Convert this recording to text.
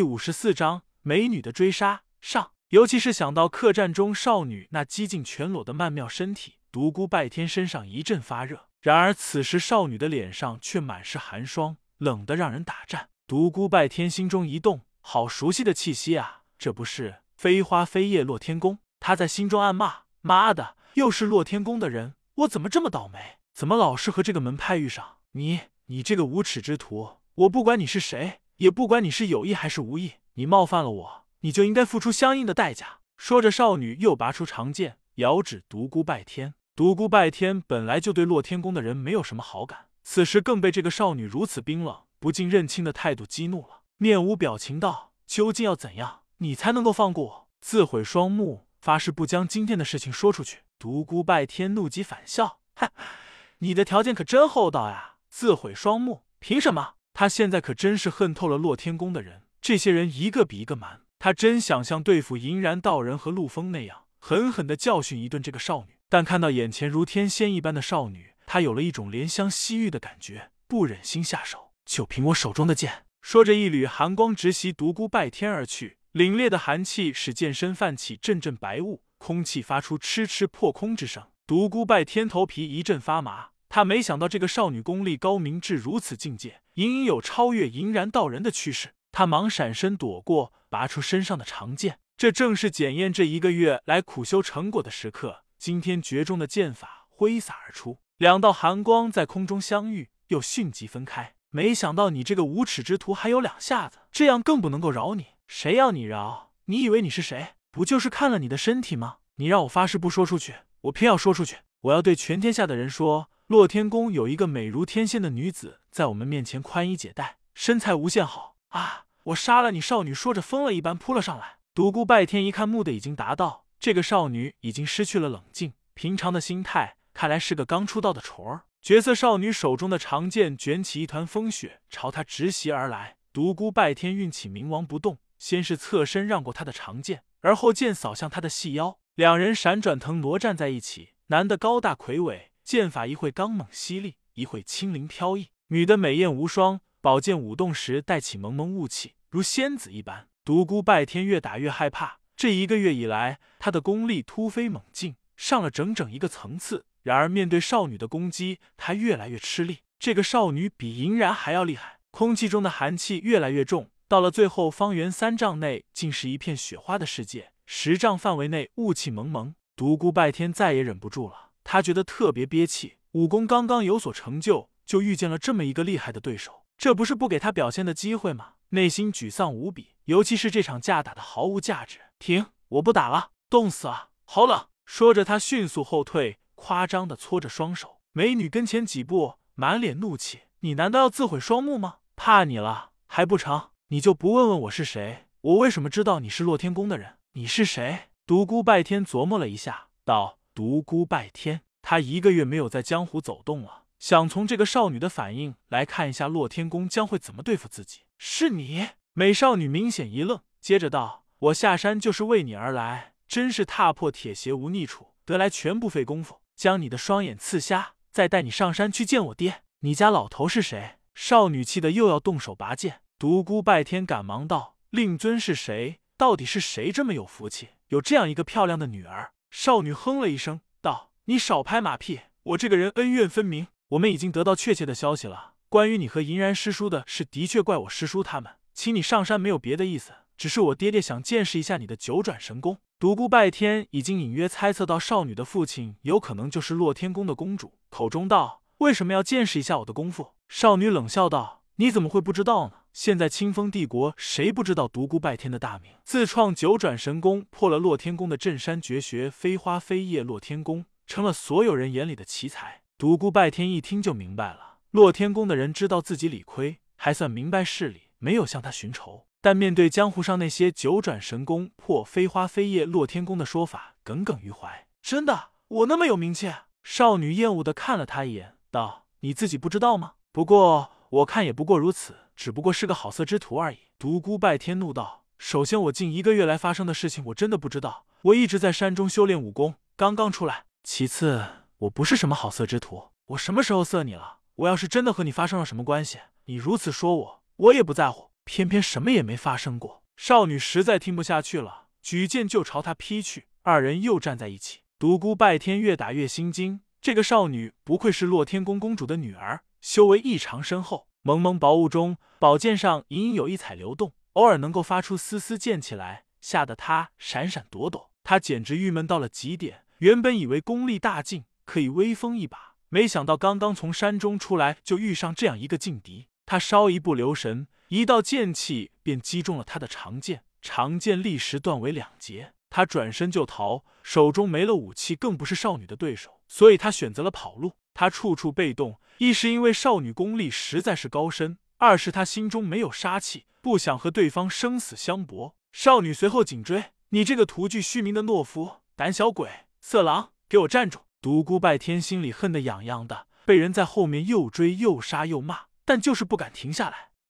第五十四章美女的追杀上。尤其是想到客栈中少女那几近全裸的曼妙身体，独孤拜天身上一阵发热。然而此时少女的脸上却满是寒霜，冷得让人打颤。独孤拜天心中一动，好熟悉的气息啊！这不是飞花飞叶洛天宫？他在心中暗骂：妈的，又是洛天宫的人！我怎么这么倒霉？怎么老是和这个门派遇上？你，你这个无耻之徒！我不管你是谁，也不管你是有意还是无意，你冒犯了我。你就应该付出相应的代价。说着，少女又拔出长剑，遥指独孤拜天。独孤拜天本来就对洛天宫的人没有什么好感，此时更被这个少女如此冰冷、不近人情的态度激怒了，面无表情道：“究竟要怎样，你才能够放过我？”自毁双目，发誓不将今天的事情说出去。独孤拜天怒极反笑：“哈，你的条件可真厚道呀！自毁双目，凭什么？”他现在可真是恨透了洛天宫的人，这些人一个比一个蛮。他真想像对付银然道人和陆风那样，狠狠的教训一顿这个少女。但看到眼前如天仙一般的少女，他有了一种怜香惜玉的感觉，不忍心下手。就凭我手中的剑！说着，一缕寒光直袭独孤拜天而去，凛冽的寒气使剑身泛起阵阵白雾，空气发出嗤嗤破空之声。独孤拜天头皮一阵发麻，他没想到这个少女功力高明至如此境界，隐隐有超越银然道人的趋势。他忙闪身躲过。拔出身上的长剑，这正是检验这一个月来苦修成果的时刻。今天绝中的剑法挥洒而出，两道寒光在空中相遇，又迅即分开。没想到你这个无耻之徒还有两下子，这样更不能够饶你。谁要你饶？你以为你是谁？不就是看了你的身体吗？你让我发誓不说出去，我偏要说出去。我要对全天下的人说，洛天宫有一个美如天仙的女子，在我们面前宽衣解带，身材无限好啊。我杀了你！少女说着，疯了一般扑了上来。独孤拜天一看，目的已经达到，这个少女已经失去了冷静，平常的心态，看来是个刚出道的雏儿。绝色少女手中的长剑卷起一团风雪，朝他直袭而来。独孤拜天运起冥王不动，先是侧身让过他的长剑，而后剑扫向他的细腰，两人闪转腾挪站在一起。男的高大魁伟，剑法一会刚猛犀利，一会轻灵飘逸；女的美艳无双。宝剑舞动时带起蒙蒙雾气，如仙子一般。独孤拜天越打越害怕。这一个月以来，他的功力突飞猛进，上了整整一个层次。然而面对少女的攻击，他越来越吃力。这个少女比银然还要厉害。空气中的寒气越来越重，到了最后，方圆三丈内竟是一片雪花的世界，十丈范围内雾气蒙蒙。独孤拜天再也忍不住了，他觉得特别憋气。武功刚刚有所成就，就遇见了这么一个厉害的对手。这不是不给他表现的机会吗？内心沮丧无比，尤其是这场架打的毫无价值。停！我不打了，冻死啊！好冷！说着，他迅速后退，夸张的搓着双手。美女跟前几步，满脸怒气：“你难道要自毁双目吗？怕你了还不成？你就不问问我是谁？我为什么知道你是洛天宫的人？你是谁？”独孤拜天琢磨了一下，道：“独孤拜天，他一个月没有在江湖走动了。”想从这个少女的反应来看一下，洛天宫将会怎么对付自己？是你？美少女明显一愣，接着道：“我下山就是为你而来，真是踏破铁鞋无觅处，得来全不费功夫，将你的双眼刺瞎，再带你上山去见我爹。你家老头是谁？”少女气得又要动手拔剑。独孤拜天赶忙道：“令尊是谁？到底是谁这么有福气，有这样一个漂亮的女儿？”少女哼了一声，道：“你少拍马屁，我这个人恩怨分明。”我们已经得到确切的消息了。关于你和银然师叔的事，的确怪我师叔他们，请你上山没有别的意思，只是我爹爹想见识一下你的九转神功。独孤拜天已经隐约猜测到少女的父亲有可能就是洛天宫的公主，口中道：“为什么要见识一下我的功夫？”少女冷笑道：“你怎么会不知道呢？现在清风帝国谁不知道独孤拜天的大名？自创九转神功，破了洛天宫的镇山绝学飞花飞叶洛天宫，成了所有人眼里的奇才。”独孤拜天一听就明白了，洛天宫的人知道自己理亏，还算明白事理，没有向他寻仇。但面对江湖上那些九转神功破飞花飞叶洛天宫的说法，耿耿于怀。真的，我那么有名气？少女厌恶的看了他一眼，道：“你自己不知道吗？不过我看也不过如此，只不过是个好色之徒而已。”独孤拜天怒道：“首先，我近一个月来发生的事情，我真的不知道。我一直在山中修炼武功，刚刚出来。其次。”我不是什么好色之徒，我什么时候色你了？我要是真的和你发生了什么关系，你如此说我，我也不在乎。偏偏什么也没发生过。少女实在听不下去了，举剑就朝他劈去。二人又站在一起。独孤拜天越打越心惊，这个少女不愧是洛天宫公主的女儿，修为异常深厚。蒙蒙薄雾中，宝剑上隐隐有一彩流动，偶尔能够发出丝丝剑气来，吓得他闪闪躲躲。他简直郁闷到了极点。原本以为功力大进，可以威风一把，没想到刚刚从山中出来，就遇上这样一个劲敌。他稍一不留神，一道剑气便击中了他的长剑，长剑立时断为两截。他转身就逃，手中没了武器，更不是少女的对手，所以他选择了跑路。他处处被动，一是因为少女功力实在是高深，二是他心中没有杀气，不想和对方生死相搏。少女随后紧追，你这个徒具虚名的懦夫、胆小鬼、色狼，给我站住！独孤拜天心里恨得痒痒的，被人在后面又追又杀又骂，但就是不敢停下来。